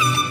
you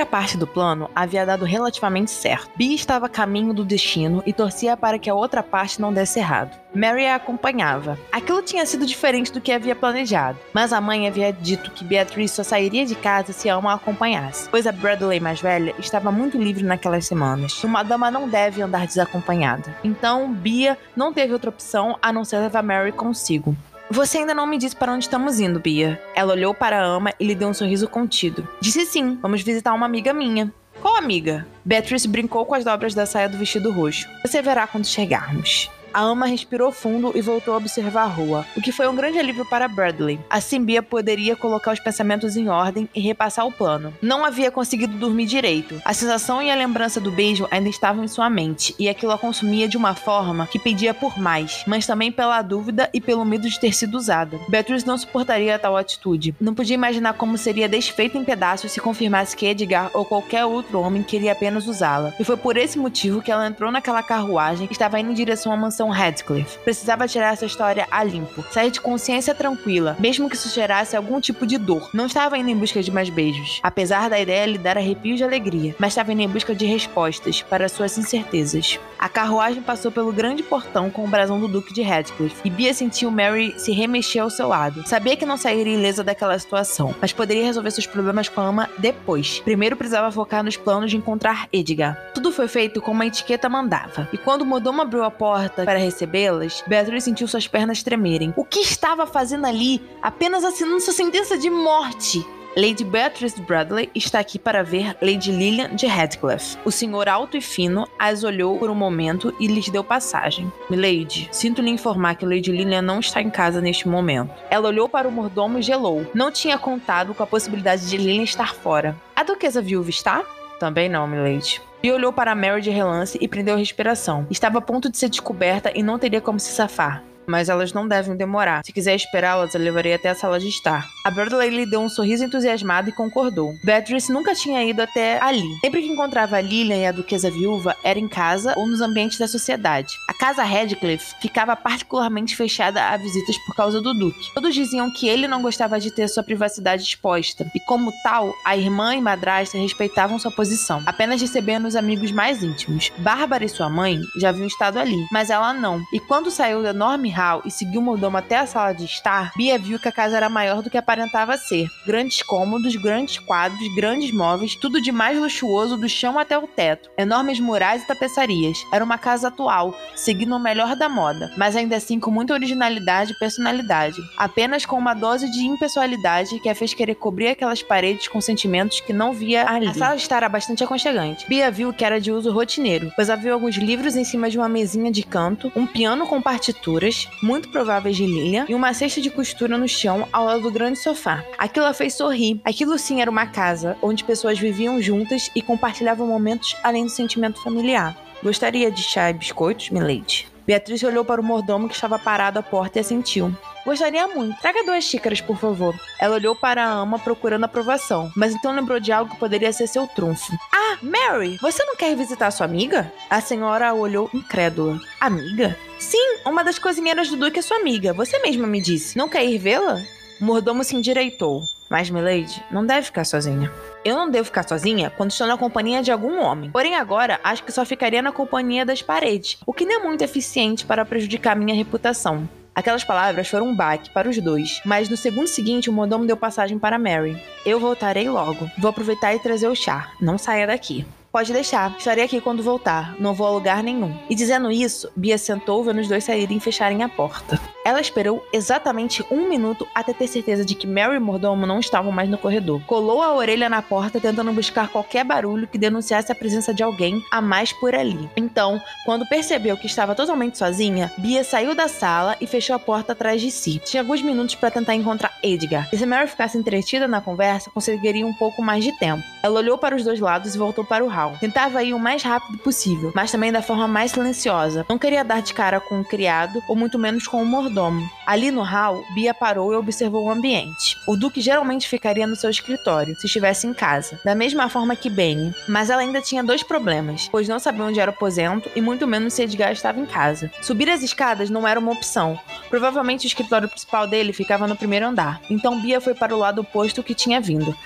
primeira parte do plano havia dado relativamente certo. Bee estava a caminho do destino e torcia para que a outra parte não desse errado. Mary a acompanhava. Aquilo tinha sido diferente do que havia planejado, mas a mãe havia dito que Beatriz só sairia de casa se a Alma a acompanhasse, pois a Bradley mais velha estava muito livre naquelas semanas. Uma dama não deve andar desacompanhada. Então, Bia não teve outra opção a não ser levar Mary consigo. Você ainda não me disse para onde estamos indo, Bia. Ela olhou para a ama e lhe deu um sorriso contido. Disse sim, vamos visitar uma amiga minha. Qual amiga? Beatrice brincou com as dobras da saia do vestido roxo. Você verá quando chegarmos. A ama respirou fundo e voltou a observar a rua, o que foi um grande alívio para Bradley. Assim, Bia poderia colocar os pensamentos em ordem e repassar o plano. Não havia conseguido dormir direito. A sensação e a lembrança do beijo ainda estavam em sua mente, e aquilo a consumia de uma forma que pedia por mais, mas também pela dúvida e pelo medo de ter sido usada. Beatrice não suportaria tal atitude. Não podia imaginar como seria desfeita em pedaços se confirmasse que Edgar ou qualquer outro homem queria apenas usá-la. E foi por esse motivo que ela entrou naquela carruagem e estava indo em direção à mansão mansão Radcliffe. Precisava tirar essa história a limpo, sair de consciência tranquila, mesmo que isso gerasse algum tipo de dor. Não estava indo em busca de mais beijos, apesar da ideia lhe dar arrepios de alegria, mas estava indo em busca de respostas para suas incertezas. A carruagem passou pelo grande portão com o brasão do Duque de Radcliffe, e Bia sentiu Mary se remexer ao seu lado. Sabia que não sairia ilesa daquela situação, mas poderia resolver seus problemas com a ama depois. Primeiro precisava focar nos planos de encontrar Edgar. Tudo foi feito como a etiqueta mandava, e quando Modoma abriu a porta para recebê-las, Beatriz sentiu suas pernas tremerem. O que estava fazendo ali? Apenas assinando sua sentença de morte. Lady Beatrice Bradley está aqui para ver Lady Lillian de Radcliffe. O senhor alto e fino as olhou por um momento e lhes deu passagem. Milady, sinto lhe informar que Lady Lillian não está em casa neste momento. Ela olhou para o mordomo e gelou. Não tinha contado com a possibilidade de Lillian estar fora. A duquesa viúva está? Também não, Milady. E olhou para Mary de relance e prendeu a respiração. Estava a ponto de ser descoberta e não teria como se safar mas elas não devem demorar. Se quiser esperá-las, eu levarei até a sala de estar. A Bradley lhe deu um sorriso entusiasmado e concordou. Beatrice nunca tinha ido até ali. Sempre que encontrava a Lilian e a duquesa viúva, era em casa ou nos ambientes da sociedade. A casa Radcliffe ficava particularmente fechada a visitas por causa do duque. Todos diziam que ele não gostava de ter sua privacidade exposta, e como tal, a irmã e madrasta respeitavam sua posição, apenas recebendo os amigos mais íntimos. Bárbara e sua mãe já haviam estado ali, mas ela não. E quando saiu do enorme hall e seguiu o mordomo até a sala de estar, Bia viu que a casa era maior do que aparentava ser. Grandes cômodos, grandes quadros, grandes móveis, tudo de mais luxuoso do chão até o teto. Enormes murais e tapeçarias. Era uma casa atual, seguindo o melhor da moda, mas ainda assim com muita originalidade e personalidade. Apenas com uma dose de impessoalidade que a fez querer cobrir aquelas paredes com sentimentos que não via ali. A sala de estar era bastante aconchegante. Bia viu que era de uso rotineiro, pois havia alguns livros em cima de uma mesinha de canto, um piano com partituras, muito prováveis de Lilian, e uma cesta de costura no chão ao lado do grande sofá. Aquilo a fez sorrir. Aquilo sim era uma casa onde pessoas viviam juntas e compartilhavam momentos além do sentimento familiar. Gostaria de chá e biscoitos, milady? Beatriz olhou para o mordomo que estava parado à porta e assentiu. Gostaria muito. Traga duas xícaras, por favor. Ela olhou para a ama procurando aprovação, mas então lembrou de algo que poderia ser seu trunfo. Ah, Mary, você não quer visitar sua amiga? A senhora olhou incrédula. Amiga? Sim, uma das cozinheiras do Duque é sua amiga. Você mesma me disse. Não quer ir vê-la? O mordomo se endireitou. Mas, Milady, não deve ficar sozinha. Eu não devo ficar sozinha quando estou na companhia de algum homem. Porém, agora acho que só ficaria na companhia das paredes, o que não é muito eficiente para prejudicar minha reputação. Aquelas palavras foram um baque para os dois, mas no segundo seguinte o mordomo deu passagem para Mary. Eu voltarei logo. Vou aproveitar e trazer o chá. Não saia daqui. Pode deixar, estarei aqui quando voltar, não vou a lugar nenhum. E dizendo isso, Bia sentou vendo os dois saírem e fecharem a porta. Ela esperou exatamente um minuto até ter certeza de que Mary e Mordomo não estavam mais no corredor. Colou a orelha na porta tentando buscar qualquer barulho que denunciasse a presença de alguém a mais por ali. Então, quando percebeu que estava totalmente sozinha, Bia saiu da sala e fechou a porta atrás de si. Tinha alguns minutos para tentar encontrar Edgar. E se Mary ficasse entretida na conversa, conseguiria um pouco mais de tempo. Ela olhou para os dois lados e voltou para o hall. Tentava ir o mais rápido possível, mas também da forma mais silenciosa. Não queria dar de cara com o criado, ou muito menos com o mordomo. Ali no hall, Bia parou e observou o ambiente. O Duque geralmente ficaria no seu escritório, se estivesse em casa, da mesma forma que Benny. Mas ela ainda tinha dois problemas, pois não sabia onde era o aposento e muito menos se Edgar estava em casa. Subir as escadas não era uma opção. Provavelmente o escritório principal dele ficava no primeiro andar. Então Bia foi para o lado oposto que tinha vindo.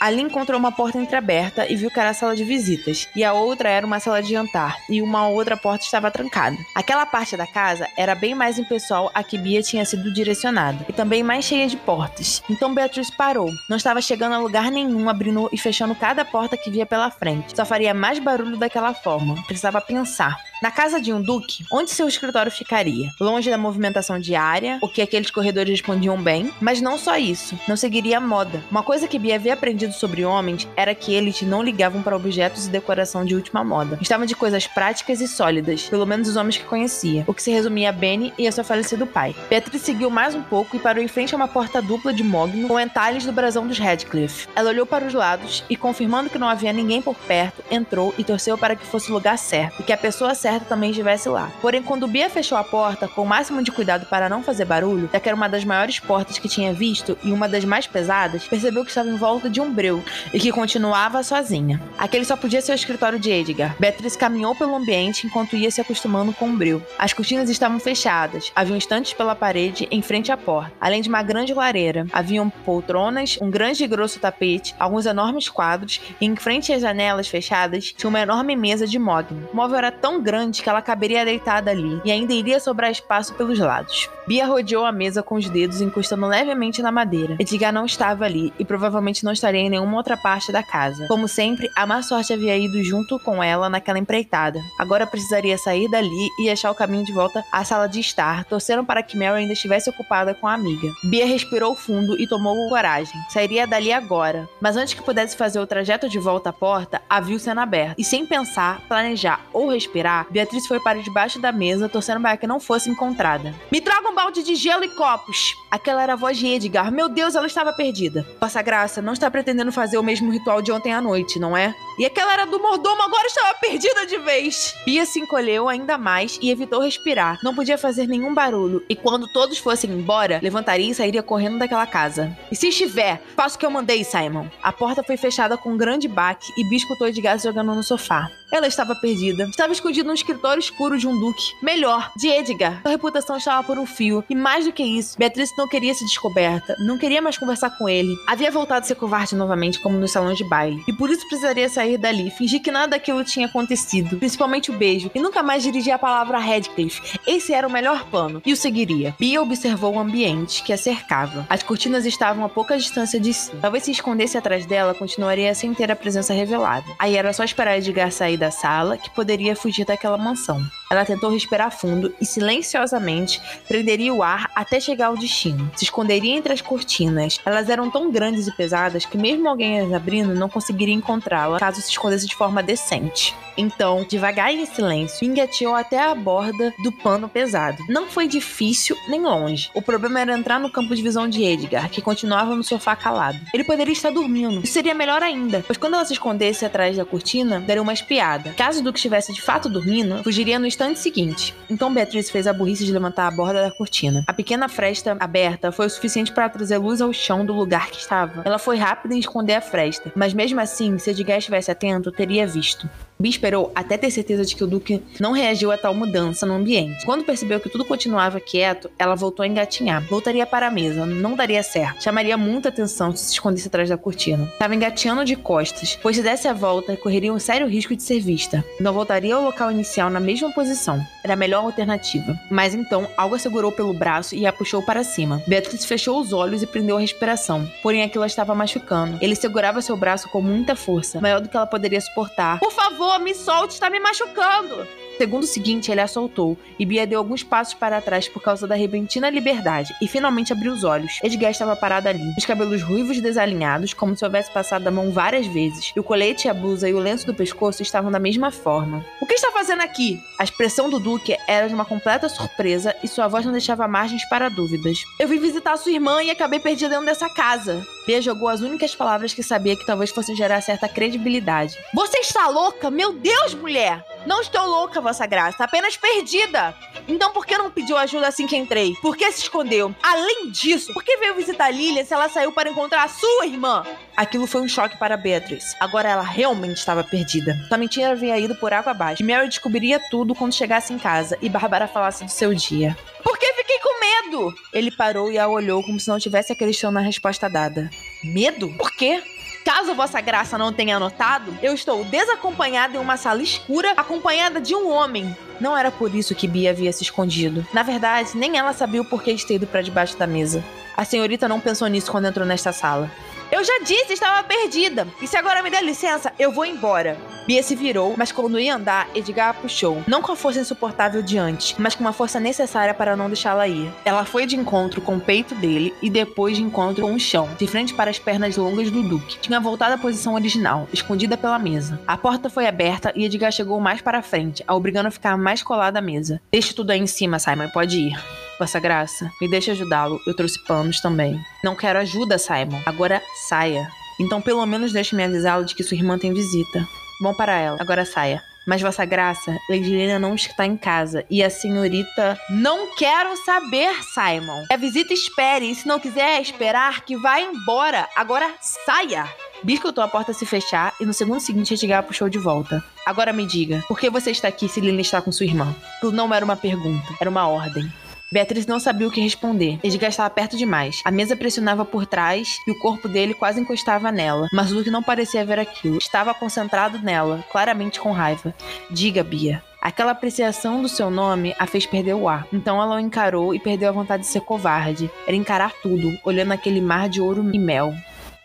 Ali encontrou uma porta entreaberta e viu que era a sala de visitas, e a outra era uma sala de jantar, e uma outra porta estava trancada. Aquela parte da casa era bem mais impessoal a que Bia tinha sido direcionada, e também mais cheia de portas. Então Beatriz parou. Não estava chegando a lugar nenhum, abrindo e fechando cada porta que via pela frente. Só faria mais barulho daquela forma. Precisava pensar. Na casa de um duque, onde seu escritório ficaria? Longe da movimentação diária, o que aqueles corredores respondiam bem, mas não só isso, não seguiria a moda. Uma coisa que Bia havia aprendido sobre homens era que eles não ligavam para objetos e decoração de última moda. Estavam de coisas práticas e sólidas, pelo menos os homens que conhecia, o que se resumia a Benny e a seu falecido pai. Beatriz seguiu mais um pouco e parou em frente a uma porta dupla de mogno com entalhes do brasão dos Radcliffe. Ela olhou para os lados e, confirmando que não havia ninguém por perto, entrou e torceu para que fosse o lugar certo e que a pessoa certa também estivesse lá. Porém, quando Bia fechou a porta com o máximo de cuidado para não fazer barulho, já que era uma das maiores portas que tinha visto e uma das mais pesadas, percebeu que estava em volta de um breu e que continuava sozinha. Aquele só podia ser o escritório de Edgar. Beatriz caminhou pelo ambiente enquanto ia se acostumando com o breu. As cortinas estavam fechadas, haviam estantes pela parede em frente à porta, além de uma grande lareira. Haviam poltronas, um grande e grosso tapete, alguns enormes quadros e em frente às janelas fechadas tinha uma enorme mesa de mogno. O móvel era tão grande grande que ela caberia deitada ali e ainda iria sobrar espaço pelos lados. Bia rodeou a mesa com os dedos encostando levemente na madeira. Edgar não estava ali e provavelmente não estaria em nenhuma outra parte da casa. Como sempre, a má sorte havia ido junto com ela naquela empreitada. Agora precisaria sair dali e achar o caminho de volta à sala de estar, torcendo para que Mary ainda estivesse ocupada com a amiga. Bia respirou fundo e tomou coragem. Sairia dali agora. Mas antes que pudesse fazer o trajeto de volta à porta, a viu sendo aberta. E sem pensar, planejar ou respirar, Beatriz foi para debaixo da mesa, torcendo para que não fosse encontrada. Me traga um balde de gelo e copos! Aquela era a voz de Edgar. Meu Deus, ela estava perdida. Vossa Graça, não está pretendendo fazer o mesmo ritual de ontem à noite, não é? E aquela era do mordomo, agora estava perdida de vez. Bia se encolheu ainda mais e evitou respirar. Não podia fazer nenhum barulho. E quando todos fossem embora, levantaria e sairia correndo daquela casa. E se estiver, faça o que eu mandei, Simon. A porta foi fechada com um grande baque e Bia escutou Edgar jogando no sofá. Ela estava perdida. Estava escondida no escritório escuro de um duque. Melhor, de Edgar. Sua reputação estava por um fio. E mais do que isso, Beatriz não queria ser descoberta. Não queria mais conversar com ele. Havia voltado a ser covarde novamente, como nos salões de baile. E por isso precisaria sair dali, fingir que nada daquilo tinha acontecido, principalmente o beijo, e nunca mais dirigir a palavra a Radcliffe. Esse era o melhor plano, e o seguiria. Bia observou o ambiente que a cercava. As cortinas estavam a pouca distância de si. Talvez se escondesse atrás dela, continuaria sem ter a presença revelada. Aí era só esperar Edgar sair da sala, que poderia fugir daquela mansão. Ela tentou respirar fundo e silenciosamente prenderia o ar até chegar ao destino. Se esconderia entre as cortinas. Elas eram tão grandes e pesadas que mesmo alguém as abrindo não conseguiria encontrá-la caso se escondesse de forma decente. Então, devagar e em silêncio, engateou até a borda do pano pesado. Não foi difícil nem longe. O problema era entrar no campo de visão de Edgar, que continuava no sofá calado. Ele poderia estar dormindo. Isso seria melhor ainda, pois quando ela se escondesse atrás da cortina, daria uma espiada. Caso Duke estivesse de fato dormindo, fugiria no instante seguinte. Então Beatriz fez a burrice de levantar a borda da cortina. A pequena fresta aberta foi o suficiente para trazer luz ao chão do lugar que estava. Ela foi rápida em esconder a fresta, mas mesmo assim, se Edgar estivesse atento, teria visto. Bee esperou até ter certeza de que o Duque não reagiu a tal mudança no ambiente. Quando percebeu que tudo continuava quieto, ela voltou a engatinhar. Voltaria para a mesa, não daria certo. Chamaria muita atenção se se escondesse atrás da cortina. Estava engateando de costas, pois se desse a volta, correria um sério risco de ser vista. Não voltaria ao local inicial na mesma posição. Era a melhor alternativa. Mas então, algo a segurou pelo braço e a puxou para cima. Beatriz fechou os olhos e prendeu a respiração. Porém, aquilo a estava machucando. Ele segurava seu braço com muita força, maior do que ela poderia suportar. Por favor! Me solte, está me machucando. Segundo seguinte, ele a soltou e Bia deu alguns passos para trás por causa da repentina liberdade e finalmente abriu os olhos. Edgar estava parado ali, os cabelos ruivos desalinhados, como se houvesse passado a mão várias vezes, e o colete, a blusa e o lenço do pescoço estavam da mesma forma. O que está fazendo aqui? A expressão do Duque era de uma completa surpresa e sua voz não deixava margens para dúvidas. Eu vim visitar sua irmã e acabei perdida dentro dessa casa. Bia jogou as únicas palavras que sabia que talvez fossem gerar certa credibilidade. Você está louca? Meu Deus, mulher! Não estou louca, Vossa Graça, apenas perdida. Então por que não pediu ajuda assim que entrei? Por que se escondeu? Além disso, por que veio visitar Lilia se ela saiu para encontrar a sua irmã? Aquilo foi um choque para Beatriz. Agora ela realmente estava perdida. Sua mentira havia ido por água abaixo. E Mary descobriria tudo quando chegasse em casa e Bárbara falasse do seu dia. Por que fiquei com medo? Ele parou e a olhou como se não tivesse acreditando na resposta dada. Medo? Por quê? Caso Vossa Graça não tenha notado, eu estou desacompanhada em uma sala escura, acompanhada de um homem. Não era por isso que Bia havia se escondido. Na verdade, nem ela sabia o porquê de ter ido para debaixo da mesa. A senhorita não pensou nisso quando entrou nesta sala. Eu já disse, estava perdida. E se agora me der licença, eu vou embora. Bia se virou, mas quando ia andar, Edgar a puxou. Não com a força insuportável de antes, mas com a força necessária para não deixá-la ir. Ela foi de encontro com o peito dele e depois de encontro com o chão, de frente para as pernas longas do Duque. Tinha voltado à posição original, escondida pela mesa. A porta foi aberta e Edgar chegou mais para frente, a obrigando a ficar mais colada à mesa. Deixe tudo aí em cima, Simon, pode ir. Vossa Graça, me deixe ajudá-lo. Eu trouxe panos também. Não quero ajuda, Simon. Agora saia. Então, pelo menos deixe-me avisá-lo de que sua irmã tem visita. Bom para ela. Agora saia. Mas, Vossa Graça, Lady Lena não está em casa. E a senhorita. Não quero saber, Simon. A visita espere. E se não quiser esperar, que vá embora. Agora saia. Biscotou a porta se fechar e no segundo seguinte Edgar puxou de volta. Agora me diga, por que você está aqui se Lena está com sua irmã? Aquilo não era uma pergunta, era uma ordem. Beatriz não sabia o que responder. Edgar estava perto demais. A mesa pressionava por trás e o corpo dele quase encostava nela. Mas Luke não parecia ver aquilo. Estava concentrado nela, claramente com raiva. Diga, Bia. Aquela apreciação do seu nome a fez perder o ar. Então ela o encarou e perdeu a vontade de ser covarde. Era encarar tudo, olhando aquele mar de ouro e mel.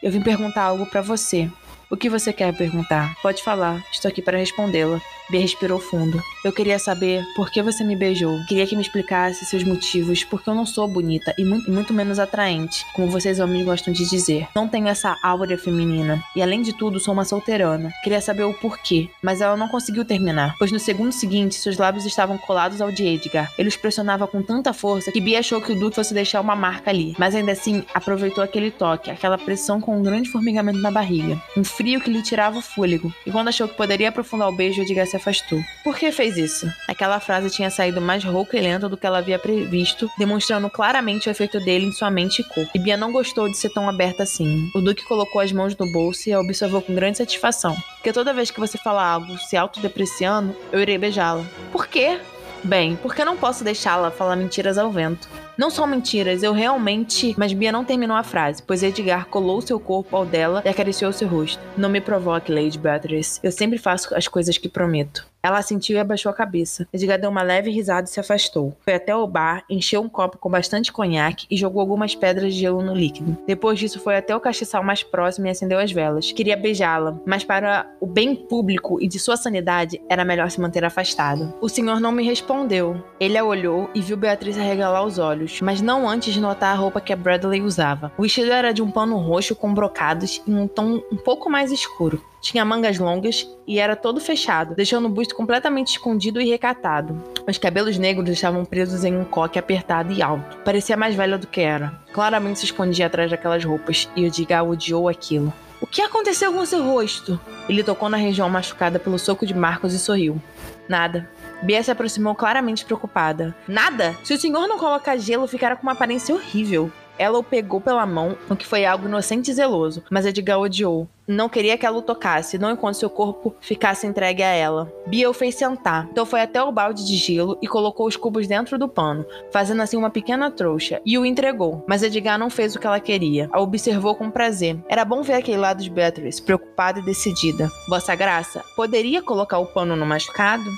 Eu vim perguntar algo para você. O que você quer perguntar? Pode falar, estou aqui para respondê-la. Bia respirou fundo. Eu queria saber por que você me beijou. Queria que me explicasse seus motivos, porque eu não sou bonita e muito, muito menos atraente, como vocês homens gostam de dizer. Não tenho essa áurea feminina. E além de tudo, sou uma solteirana. Queria saber o porquê, mas ela não conseguiu terminar, pois no segundo seguinte, seus lábios estavam colados ao de Edgar. Ele os pressionava com tanta força que Bia achou que o Duque fosse deixar uma marca ali, mas ainda assim aproveitou aquele toque, aquela pressão com um grande formigamento na barriga, um frio que lhe tirava o fôlego. E quando achou que poderia aprofundar o beijo, Edgar se afastou. Por que fez isso? Aquela frase tinha saído mais rouca e lenta do que ela havia previsto, demonstrando claramente o efeito dele em sua mente e corpo. E Bia não gostou de ser tão aberta assim. O Duque colocou as mãos no bolso e a observou com grande satisfação. Porque toda vez que você fala algo se autodepreciando, eu irei beijá-la. Por quê? Bem, porque não posso deixá-la falar mentiras ao vento. Não são mentiras, eu realmente. Mas Bia não terminou a frase, pois Edgar colou seu corpo ao dela e acariciou seu rosto. Não me provoque, Lady Beatrice. Eu sempre faço as coisas que prometo. Ela sentiu e abaixou a cabeça. Edgar deu uma leve risada e se afastou. Foi até o bar, encheu um copo com bastante conhaque e jogou algumas pedras de gelo no líquido. Depois disso, foi até o castiçal mais próximo e acendeu as velas. Queria beijá-la, mas para o bem público e de sua sanidade, era melhor se manter afastado. O senhor não me respondeu. Ele a olhou e viu Beatriz arregalar os olhos, mas não antes de notar a roupa que a Bradley usava. O vestido era de um pano roxo com brocados em um tom um pouco mais escuro. Tinha mangas longas e era todo fechado, deixando o busto completamente escondido e recatado. Os cabelos negros estavam presos em um coque apertado e alto. Parecia mais velha do que era. Claramente se escondia atrás daquelas roupas, e o Digal odiou aquilo. O que aconteceu com seu rosto? Ele tocou na região machucada pelo soco de Marcos e sorriu. Nada. Bia se aproximou claramente preocupada. Nada? Se o senhor não colocar gelo, ficará com uma aparência horrível. Ela o pegou pela mão, o que foi algo inocente e zeloso, mas Edgar odiou. Não queria que ela o tocasse, não enquanto seu corpo ficasse entregue a ela. Bia o fez sentar, então foi até o balde de gelo e colocou os cubos dentro do pano, fazendo assim uma pequena trouxa, e o entregou. Mas Edgar não fez o que ela queria. A observou com prazer. Era bom ver aquele lado de Beatrice, preocupada e decidida. Vossa Graça, poderia colocar o pano no machucado?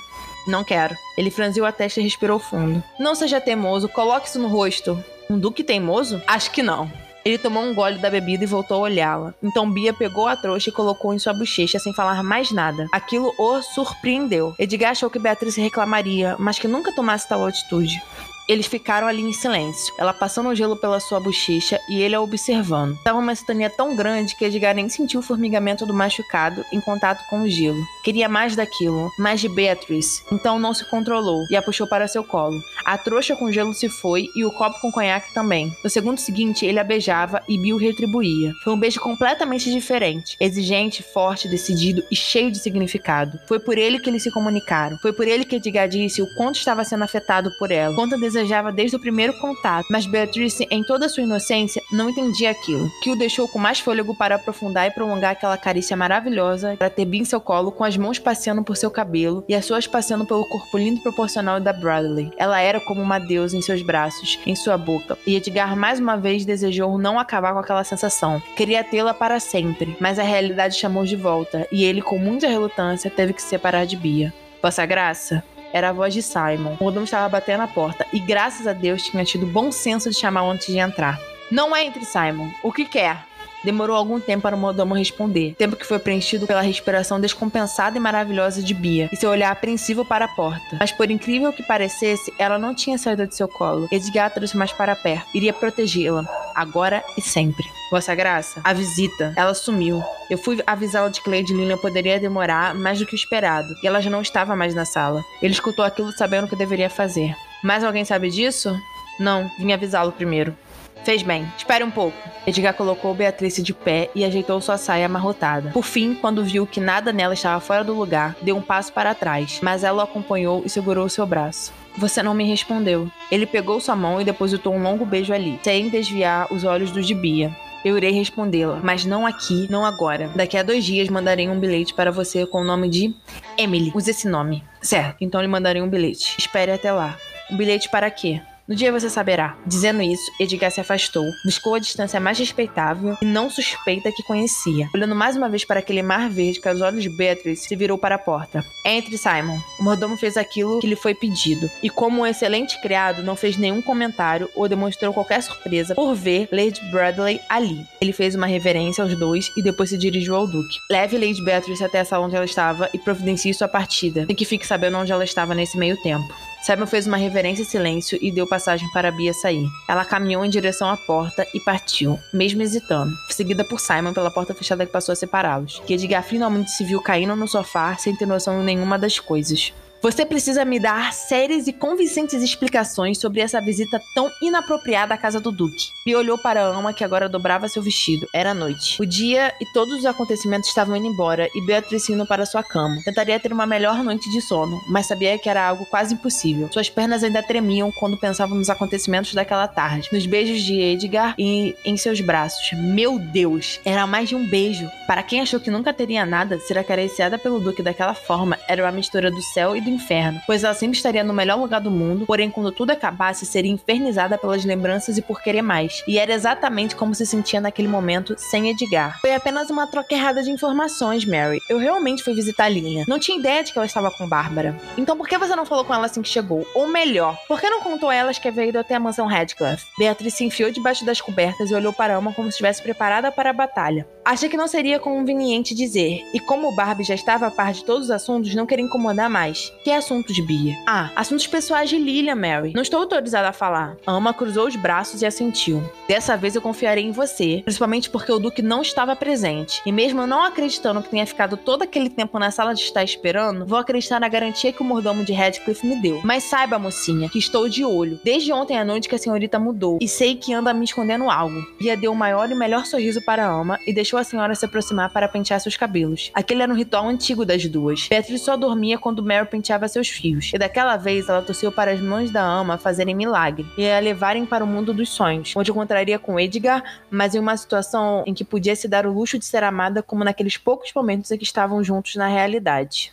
Não quero. Ele franziu a testa e respirou fundo. Não seja teimoso, coloque isso no rosto. Um duque teimoso? Acho que não. Ele tomou um gole da bebida e voltou a olhá-la. Então Bia pegou a trouxa e colocou em sua bochecha sem falar mais nada. Aquilo o surpreendeu. Edgar achou que Beatriz reclamaria, mas que nunca tomasse tal atitude. Eles ficaram ali em silêncio, ela passando o gelo pela sua bochecha e ele a observando. Estava uma sintonia tão grande que Edgar nem sentiu o formigamento do machucado em contato com o gelo. Queria mais daquilo, mais de Beatrice, então não se controlou e a puxou para seu colo. A trouxa com gelo se foi e o copo com conhaque também. No segundo seguinte, ele a beijava e Bill retribuía. Foi um beijo completamente diferente, exigente, forte, decidido e cheio de significado. Foi por ele que eles se comunicaram. Foi por ele que Edgar disse o quanto estava sendo afetado por ela, quanto desejava desde o primeiro contato, mas Beatrice, em toda sua inocência, não entendia aquilo, que o deixou com mais fôlego para aprofundar e prolongar aquela carícia maravilhosa, para ter Bia em seu colo, com as mãos passeando por seu cabelo e as suas passeando pelo corpo lindo e proporcional da Bradley. Ela era como uma deusa em seus braços, em sua boca, e Edgar mais uma vez desejou não acabar com aquela sensação. Queria tê-la para sempre, mas a realidade chamou de volta, e ele, com muita relutância, teve que se separar de Bia. Vossa Graça, era a voz de Simon. O mordomo estava batendo na porta e, graças a Deus, tinha tido bom senso de chamá-lo antes de entrar. Não entre, Simon. O que quer? Demorou algum tempo para o mordomo responder, tempo que foi preenchido pela respiração descompensada e maravilhosa de Bia e seu olhar apreensivo para a porta. Mas por incrível que parecesse, ela não tinha saído de seu colo. Edgar trouxe mais para perto, iria protegê-la, agora e sempre. Vossa Graça, a visita, ela sumiu. Eu fui avisá-la de que Lady Lilian poderia demorar mais do que o esperado, e ela já não estava mais na sala. Ele escutou aquilo sabendo o que deveria fazer. Mais alguém sabe disso? Não, vim avisá-lo primeiro. Fez bem. Espere um pouco. Edgar colocou Beatrice de pé e ajeitou sua saia amarrotada. Por fim, quando viu que nada nela estava fora do lugar, deu um passo para trás, mas ela o acompanhou e segurou seu braço. Você não me respondeu. Ele pegou sua mão e depositou um longo beijo ali, sem desviar os olhos do de Bia. Eu irei respondê-la, mas não aqui, não agora. Daqui a dois dias mandarei um bilhete para você com o nome de Emily. Use esse nome. Certo, então lhe mandarei um bilhete. Espere até lá. Um bilhete para quê? No dia você saberá. Dizendo isso, Edgar se afastou, buscou a distância mais respeitável e não suspeita que conhecia. Olhando mais uma vez para aquele mar verde que aos olhos de Beatrice, se virou para a porta. Entre, Simon. O mordomo fez aquilo que lhe foi pedido, e como um excelente criado, não fez nenhum comentário ou demonstrou qualquer surpresa por ver Lady Bradley ali. Ele fez uma reverência aos dois e depois se dirigiu ao Duque. Leve Lady Beatrice até a sala onde ela estava e providencie sua partida, sem que fique sabendo onde ela estava nesse meio tempo. Simon fez uma reverência em silêncio e deu passagem para Bia sair. Ela caminhou em direção à porta e partiu, mesmo hesitando, seguida por Simon pela porta fechada que passou a separá-los. Que Edgar finalmente se viu caindo no sofá sem ter noção nenhuma das coisas. Você precisa me dar sérias e convincentes explicações sobre essa visita tão inapropriada à casa do Duque. E olhou para a ama que agora dobrava seu vestido. Era noite. O dia e todos os acontecimentos estavam indo embora e Beatriz indo para sua cama. Tentaria ter uma melhor noite de sono, mas sabia que era algo quase impossível. Suas pernas ainda tremiam quando pensava nos acontecimentos daquela tarde, nos beijos de Edgar e em seus braços. Meu Deus! Era mais de um beijo. Para quem achou que nunca teria nada, ser acariciada pelo Duque daquela forma era uma mistura do céu e do inferno, pois ela sempre estaria no melhor lugar do mundo, porém quando tudo acabasse seria infernizada pelas lembranças e por querer mais. E era exatamente como se sentia naquele momento sem Edgar. Foi apenas uma troca errada de informações, Mary. Eu realmente fui visitar Lilian. Não tinha ideia de que ela estava com Bárbara. Então por que você não falou com ela assim que chegou? Ou melhor, por que não contou a elas que havia ido até a mansão Radcliffe? Beatriz se enfiou debaixo das cobertas e olhou para Ama como se estivesse preparada para a batalha. Achei que não seria conveniente dizer, e como Barbie já estava a par de todos os assuntos, não queria incomodar mais. Que assuntos, Bia? Ah, assuntos pessoais de Lilian, Mary. Não estou autorizada a falar. Ama cruzou os braços e assentiu. Dessa vez eu confiarei em você, principalmente porque o Duque não estava presente. E mesmo não acreditando que tenha ficado todo aquele tempo na sala de estar esperando, vou acreditar na garantia que o mordomo de Radcliffe me deu. Mas saiba, mocinha, que estou de olho. Desde ontem à noite que a senhorita mudou. E sei que anda me escondendo algo. Bia deu o maior e melhor sorriso para Ama e deixou a senhora se aproximar para pentear seus cabelos. Aquele era um ritual antigo das duas. Beatriz só dormia quando Mary penteava seus fios. E daquela vez ela torceu para as mãos da ama fazerem milagre e a levarem para o mundo dos sonhos, onde encontraria com Edgar, mas em uma situação em que podia se dar o luxo de ser amada como naqueles poucos momentos em que estavam juntos na realidade.